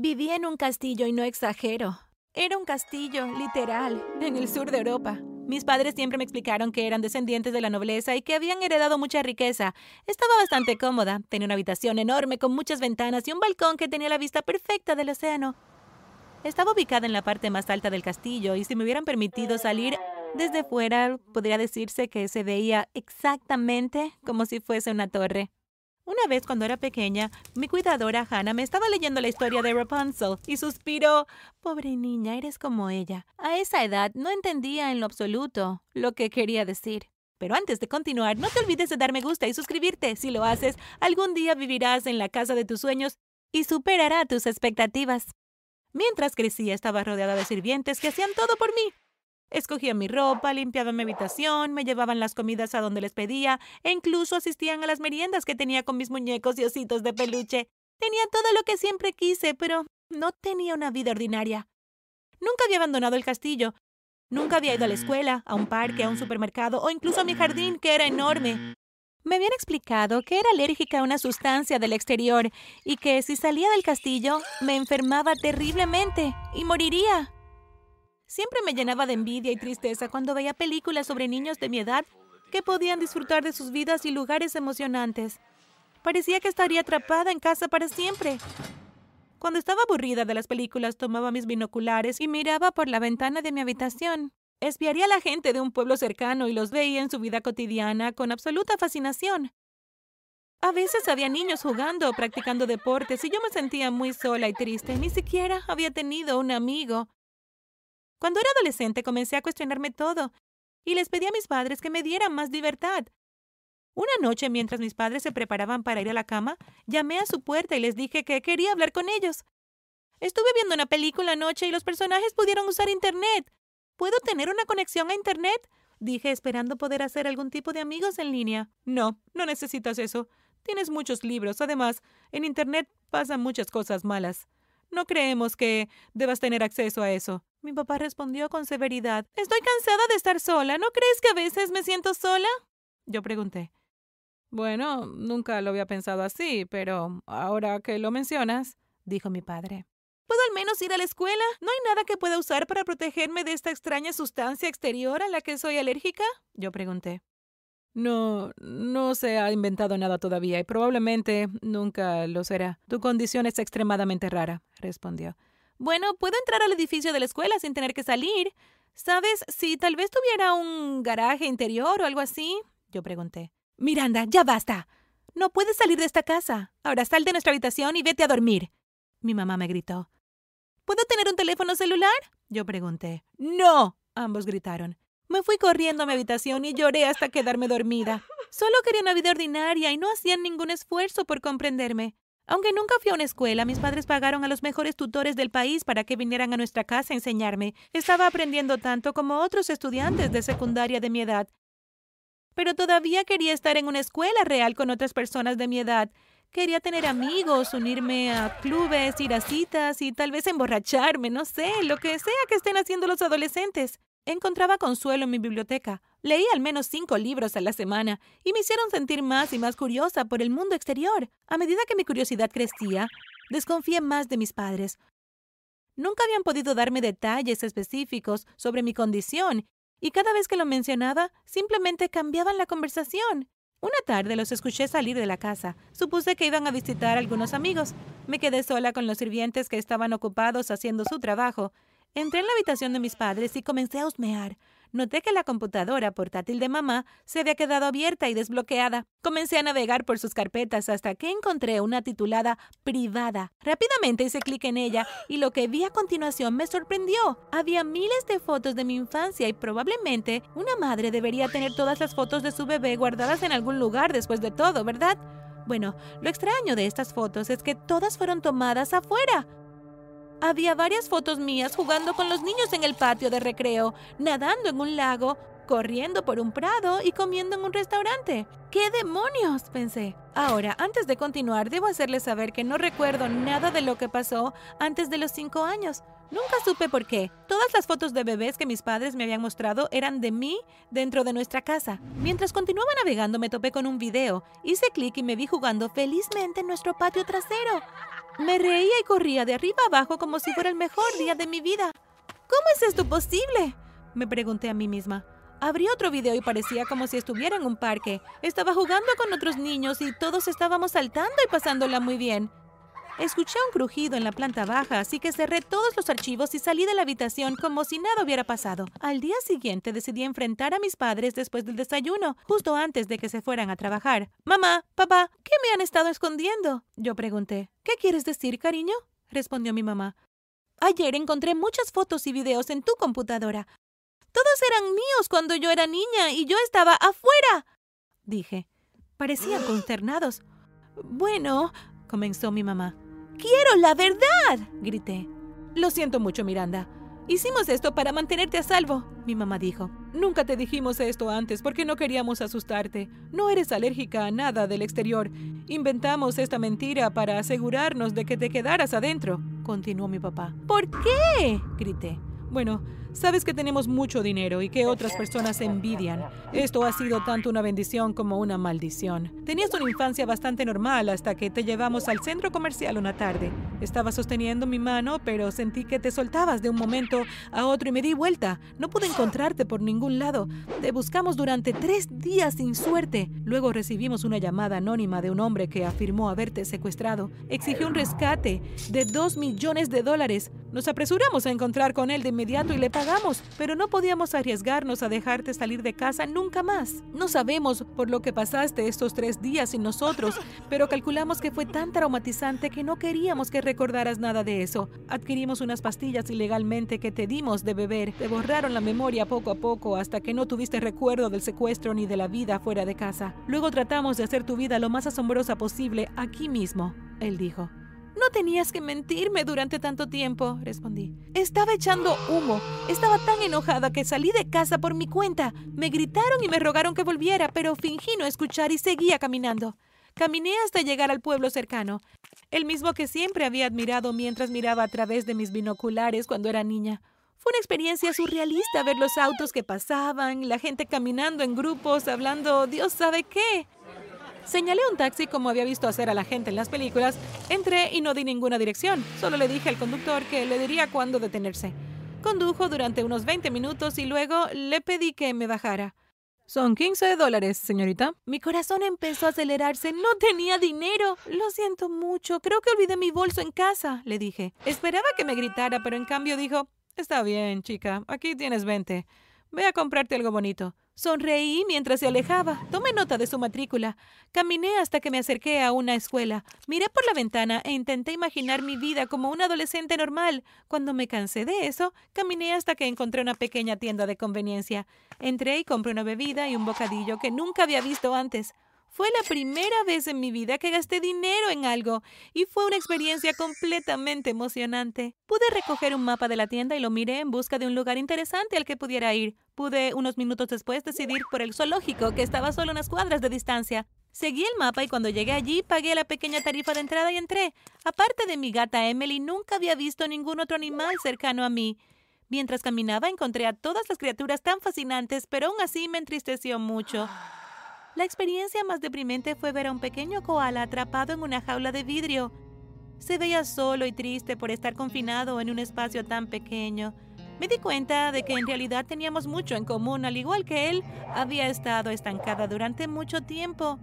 Viví en un castillo y no exagero. Era un castillo, literal, en el sur de Europa. Mis padres siempre me explicaron que eran descendientes de la nobleza y que habían heredado mucha riqueza. Estaba bastante cómoda. Tenía una habitación enorme con muchas ventanas y un balcón que tenía la vista perfecta del océano. Estaba ubicada en la parte más alta del castillo y si me hubieran permitido salir desde fuera, podría decirse que se veía exactamente como si fuese una torre. Una vez cuando era pequeña, mi cuidadora Hannah me estaba leyendo la historia de Rapunzel y suspiró. Pobre niña, eres como ella. A esa edad no entendía en lo absoluto lo que quería decir. Pero antes de continuar, no te olvides de dar me gusta y suscribirte. Si lo haces, algún día vivirás en la casa de tus sueños y superará tus expectativas. Mientras crecía, estaba rodeada de sirvientes que hacían todo por mí. Escogían mi ropa, limpiaban mi habitación, me llevaban las comidas a donde les pedía e incluso asistían a las meriendas que tenía con mis muñecos y ositos de peluche. Tenía todo lo que siempre quise, pero no tenía una vida ordinaria. Nunca había abandonado el castillo. Nunca había ido a la escuela, a un parque, a un supermercado o incluso a mi jardín, que era enorme. Me habían explicado que era alérgica a una sustancia del exterior y que si salía del castillo me enfermaba terriblemente y moriría. Siempre me llenaba de envidia y tristeza cuando veía películas sobre niños de mi edad que podían disfrutar de sus vidas y lugares emocionantes. Parecía que estaría atrapada en casa para siempre. Cuando estaba aburrida de las películas, tomaba mis binoculares y miraba por la ventana de mi habitación. Espiaría a la gente de un pueblo cercano y los veía en su vida cotidiana con absoluta fascinación. A veces había niños jugando o practicando deportes y yo me sentía muy sola y triste. Ni siquiera había tenido un amigo. Cuando era adolescente comencé a cuestionarme todo y les pedí a mis padres que me dieran más libertad. Una noche, mientras mis padres se preparaban para ir a la cama, llamé a su puerta y les dije que quería hablar con ellos. Estuve viendo una película anoche y los personajes pudieron usar Internet. ¿Puedo tener una conexión a Internet? Dije, esperando poder hacer algún tipo de amigos en línea. No, no necesitas eso. Tienes muchos libros. Además, en Internet pasan muchas cosas malas. No creemos que debas tener acceso a eso. Mi papá respondió con severidad. Estoy cansada de estar sola. ¿No crees que a veces me siento sola? Yo pregunté. Bueno, nunca lo había pensado así, pero ahora que lo mencionas, dijo mi padre. ¿Puedo al menos ir a la escuela? ¿No hay nada que pueda usar para protegerme de esta extraña sustancia exterior a la que soy alérgica? Yo pregunté. No, no se ha inventado nada todavía y probablemente nunca lo será. Tu condición es extremadamente rara, respondió. Bueno, puedo entrar al edificio de la escuela sin tener que salir. ¿Sabes si tal vez tuviera un garaje interior o algo así? Yo pregunté. Miranda, ya basta. No puedes salir de esta casa. Ahora sal de nuestra habitación y vete a dormir. Mi mamá me gritó. ¿Puedo tener un teléfono celular? Yo pregunté. No. Ambos gritaron. Me fui corriendo a mi habitación y lloré hasta quedarme dormida. Solo quería una vida ordinaria y no hacían ningún esfuerzo por comprenderme. Aunque nunca fui a una escuela, mis padres pagaron a los mejores tutores del país para que vinieran a nuestra casa a enseñarme. Estaba aprendiendo tanto como otros estudiantes de secundaria de mi edad. Pero todavía quería estar en una escuela real con otras personas de mi edad. Quería tener amigos, unirme a clubes, ir a citas y tal vez emborracharme, no sé, lo que sea que estén haciendo los adolescentes. Encontraba consuelo en mi biblioteca. Leí al menos cinco libros a la semana y me hicieron sentir más y más curiosa por el mundo exterior. A medida que mi curiosidad crecía, desconfié más de mis padres. Nunca habían podido darme detalles específicos sobre mi condición y cada vez que lo mencionaba, simplemente cambiaban la conversación. Una tarde los escuché salir de la casa. Supuse que iban a visitar algunos amigos. Me quedé sola con los sirvientes que estaban ocupados haciendo su trabajo. Entré en la habitación de mis padres y comencé a husmear. Noté que la computadora portátil de mamá se había quedado abierta y desbloqueada. Comencé a navegar por sus carpetas hasta que encontré una titulada Privada. Rápidamente hice clic en ella y lo que vi a continuación me sorprendió. Había miles de fotos de mi infancia y probablemente una madre debería tener todas las fotos de su bebé guardadas en algún lugar después de todo, ¿verdad? Bueno, lo extraño de estas fotos es que todas fueron tomadas afuera. Había varias fotos mías jugando con los niños en el patio de recreo, nadando en un lago, corriendo por un prado y comiendo en un restaurante. ¿Qué demonios? pensé. Ahora, antes de continuar, debo hacerles saber que no recuerdo nada de lo que pasó antes de los cinco años. Nunca supe por qué. Todas las fotos de bebés que mis padres me habían mostrado eran de mí dentro de nuestra casa. Mientras continuaba navegando me topé con un video. Hice clic y me vi jugando felizmente en nuestro patio trasero. Me reía y corría de arriba abajo como si fuera el mejor día de mi vida. ¿Cómo es esto posible? Me pregunté a mí misma. Abrí otro video y parecía como si estuviera en un parque. Estaba jugando con otros niños y todos estábamos saltando y pasándola muy bien. Escuché un crujido en la planta baja, así que cerré todos los archivos y salí de la habitación como si nada hubiera pasado. Al día siguiente decidí enfrentar a mis padres después del desayuno, justo antes de que se fueran a trabajar. Mamá, papá, ¿qué me han estado escondiendo? Yo pregunté. ¿Qué quieres decir, cariño? respondió mi mamá. Ayer encontré muchas fotos y videos en tu computadora. Todos eran míos cuando yo era niña y yo estaba afuera. Dije. Parecían consternados. Bueno, comenzó mi mamá. Quiero la verdad, grité. Lo siento mucho, Miranda. Hicimos esto para mantenerte a salvo, mi mamá dijo. Nunca te dijimos esto antes porque no queríamos asustarte. No eres alérgica a nada del exterior. Inventamos esta mentira para asegurarnos de que te quedaras adentro, continuó mi papá. ¿Por qué? grité. Bueno, sabes que tenemos mucho dinero y que otras personas envidian. Esto ha sido tanto una bendición como una maldición. Tenías una infancia bastante normal hasta que te llevamos al centro comercial una tarde. Estaba sosteniendo mi mano, pero sentí que te soltabas de un momento a otro y me di vuelta. No pude encontrarte por ningún lado. Te buscamos durante tres días sin suerte. Luego recibimos una llamada anónima de un hombre que afirmó haberte secuestrado. Exigió un rescate de dos millones de dólares. Nos apresuramos a encontrar con él de inmediato y le pagamos, pero no podíamos arriesgarnos a dejarte salir de casa nunca más. No sabemos por lo que pasaste estos tres días sin nosotros, pero calculamos que fue tan traumatizante que no queríamos que recordaras nada de eso. Adquirimos unas pastillas ilegalmente que te dimos de beber. Te borraron la memoria poco a poco hasta que no tuviste recuerdo del secuestro ni de la vida fuera de casa. Luego tratamos de hacer tu vida lo más asombrosa posible aquí mismo, él dijo. No tenías que mentirme durante tanto tiempo, respondí. Estaba echando humo. Estaba tan enojada que salí de casa por mi cuenta. Me gritaron y me rogaron que volviera, pero fingí no escuchar y seguía caminando. Caminé hasta llegar al pueblo cercano, el mismo que siempre había admirado mientras miraba a través de mis binoculares cuando era niña. Fue una experiencia surrealista ver los autos que pasaban, la gente caminando en grupos, hablando Dios sabe qué. Señalé un taxi como había visto hacer a la gente en las películas, entré y no di ninguna dirección, solo le dije al conductor que le diría cuándo detenerse. Condujo durante unos 20 minutos y luego le pedí que me bajara. Son 15 dólares, señorita. Mi corazón empezó a acelerarse. No tenía dinero. Lo siento mucho. Creo que olvidé mi bolso en casa, le dije. Esperaba que me gritara, pero en cambio dijo, Está bien, chica. Aquí tienes 20. Ve a comprarte algo bonito. Sonreí mientras se alejaba. Tomé nota de su matrícula. Caminé hasta que me acerqué a una escuela. Miré por la ventana e intenté imaginar mi vida como un adolescente normal. Cuando me cansé de eso, caminé hasta que encontré una pequeña tienda de conveniencia. Entré y compré una bebida y un bocadillo que nunca había visto antes. Fue la primera vez en mi vida que gasté dinero en algo y fue una experiencia completamente emocionante. Pude recoger un mapa de la tienda y lo miré en busca de un lugar interesante al que pudiera ir. Pude unos minutos después decidir por el zoológico, que estaba solo unas cuadras de distancia. Seguí el mapa y cuando llegué allí pagué la pequeña tarifa de entrada y entré. Aparte de mi gata Emily, nunca había visto ningún otro animal cercano a mí. Mientras caminaba encontré a todas las criaturas tan fascinantes, pero aún así me entristeció mucho. La experiencia más deprimente fue ver a un pequeño koala atrapado en una jaula de vidrio. Se veía solo y triste por estar confinado en un espacio tan pequeño. Me di cuenta de que en realidad teníamos mucho en común, al igual que él había estado estancada durante mucho tiempo.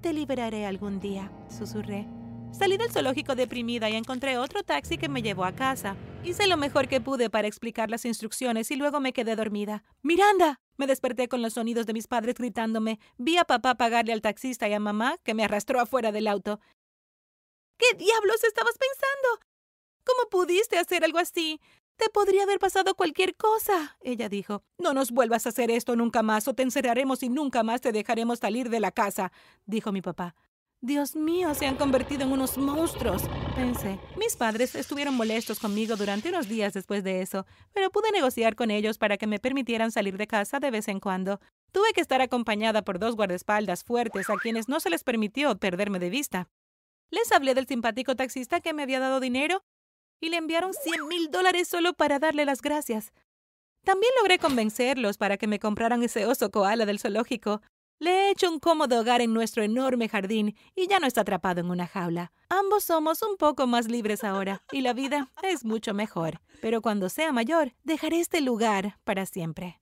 Te liberaré algún día, susurré. Salí del zoológico deprimida y encontré otro taxi que me llevó a casa. Hice lo mejor que pude para explicar las instrucciones y luego me quedé dormida. ¡Miranda! Me desperté con los sonidos de mis padres gritándome. Vi a papá pagarle al taxista y a mamá, que me arrastró afuera del auto. ¿Qué diablos estabas pensando? ¿Cómo pudiste hacer algo así? Te podría haber pasado cualquier cosa, ella dijo. No nos vuelvas a hacer esto nunca más o te encerraremos y nunca más te dejaremos salir de la casa, dijo mi papá. Dios mío, se han convertido en unos monstruos, pensé. Mis padres estuvieron molestos conmigo durante unos días después de eso, pero pude negociar con ellos para que me permitieran salir de casa de vez en cuando. Tuve que estar acompañada por dos guardaespaldas fuertes a quienes no se les permitió perderme de vista. Les hablé del simpático taxista que me había dado dinero y le enviaron 100 mil dólares solo para darle las gracias. También logré convencerlos para que me compraran ese oso koala del zoológico. Le he hecho un cómodo hogar en nuestro enorme jardín y ya no está atrapado en una jaula. Ambos somos un poco más libres ahora y la vida es mucho mejor. Pero cuando sea mayor, dejaré este lugar para siempre.